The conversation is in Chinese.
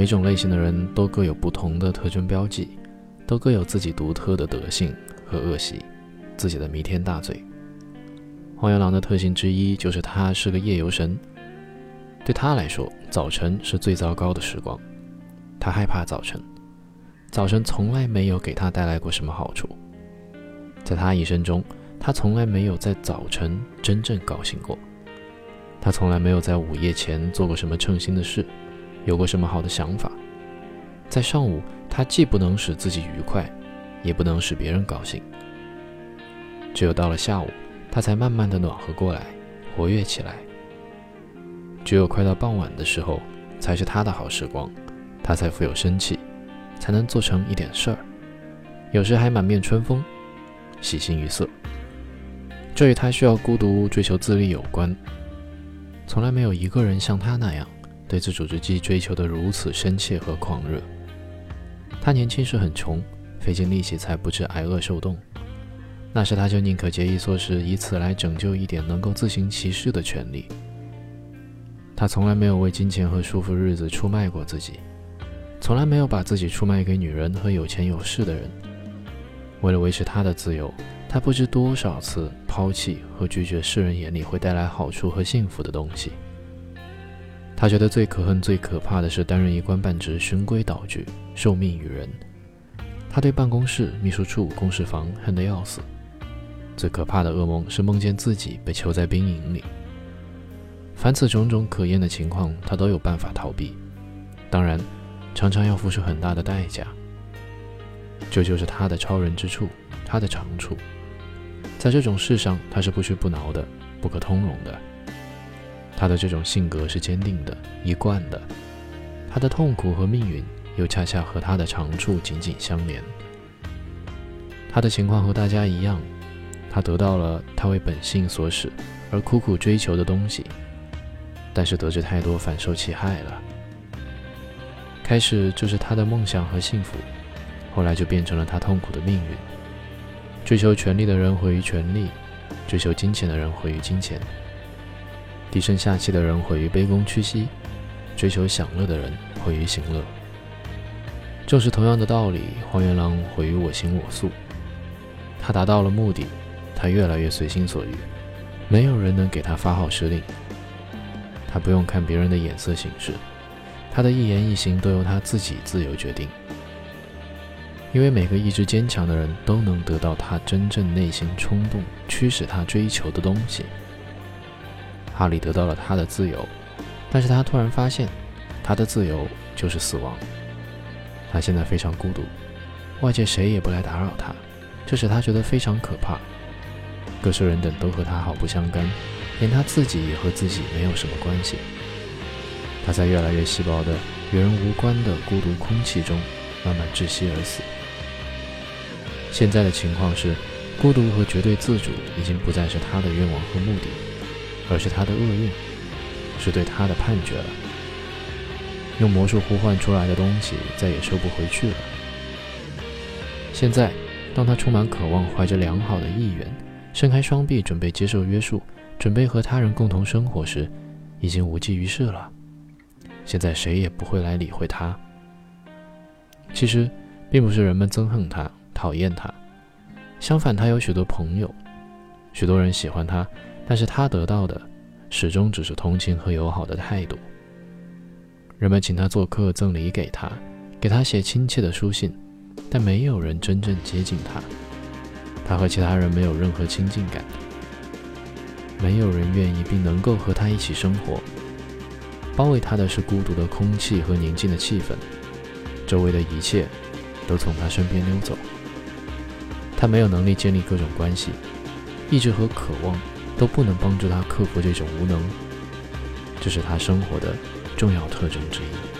每种类型的人都各有不同的特征标记，都各有自己独特的德性和恶习，自己的弥天大罪。黄原狼的特性之一就是他是个夜游神，对他来说，早晨是最糟糕的时光，他害怕早晨，早晨从来没有给他带来过什么好处，在他一生中，他从来没有在早晨真正高兴过，他从来没有在午夜前做过什么称心的事。有过什么好的想法？在上午，他既不能使自己愉快，也不能使别人高兴。只有到了下午，他才慢慢的暖和过来，活跃起来。只有快到傍晚的时候，才是他的好时光，他才富有生气，才能做成一点事儿，有时还满面春风，喜形于色。这与他需要孤独、追求自立有关。从来没有一个人像他那样。对自主之际追求的如此深切和狂热。他年轻时很穷，费尽力气才不致挨饿受冻。那时他就宁可节衣缩食，以此来拯救一点能够自行其事的权利。他从来没有为金钱和舒服日子出卖过自己，从来没有把自己出卖给女人和有钱有势的人。为了维持他的自由，他不知多少次抛弃和拒绝世人眼里会带来好处和幸福的东西。他觉得最可恨、最可怕的是担任一官半职，循规蹈矩，受命于人。他对办公室、秘书处、公事房恨得要死。最可怕的噩梦是梦见自己被囚在兵营里。凡此种种可厌的情况，他都有办法逃避，当然，常常要付出很大的代价。这就是他的超人之处，他的长处。在这种事上，他是不屈不挠的，不可通融的。他的这种性格是坚定的、一贯的，他的痛苦和命运又恰恰和他的长处紧紧相连。他的情况和大家一样，他得到了他为本性所使而苦苦追求的东西，但是得知太多，反受其害了。开始就是他的梦想和幸福，后来就变成了他痛苦的命运。追求权力的人毁于权力，追求金钱的人毁于金钱。低声下气的人毁于卑躬屈膝，追求享乐的人毁于行乐。正是同样的道理，黄原狼毁于我行我素。他达到了目的，他越来越随心所欲，没有人能给他发号施令。他不用看别人的眼色行事，他的一言一行都由他自己自由决定。因为每个意志坚强的人都能得到他真正内心冲动驱使他追求的东西。哈利得到了他的自由，但是他突然发现，他的自由就是死亡。他现在非常孤独，外界谁也不来打扰他，这使他觉得非常可怕。各色人等都和他毫不相干，连他自己也和自己没有什么关系。他在越来越稀薄的、与人无关的孤独空气中慢慢窒息而死。现在的情况是，孤独和绝对自主已经不再是他的愿望和目的。而是他的厄运，是对他的判决了。用魔术呼唤出来的东西再也收不回去了。现在，当他充满渴望，怀着良好的意愿，伸开双臂准备接受约束，准备和他人共同生活时，已经无济于事了。现在谁也不会来理会他。其实，并不是人们憎恨他、讨厌他，相反，他有许多朋友，许多人喜欢他。但是他得到的始终只是同情和友好的态度。人们请他做客，赠礼给他，给他写亲切的书信，但没有人真正接近他。他和其他人没有任何亲近感，没有人愿意并能够和他一起生活。包围他的是孤独的空气和宁静的气氛，周围的一切都从他身边溜走。他没有能力建立各种关系，意志和渴望。都不能帮助他克服这种无能，这是他生活的重要特征之一。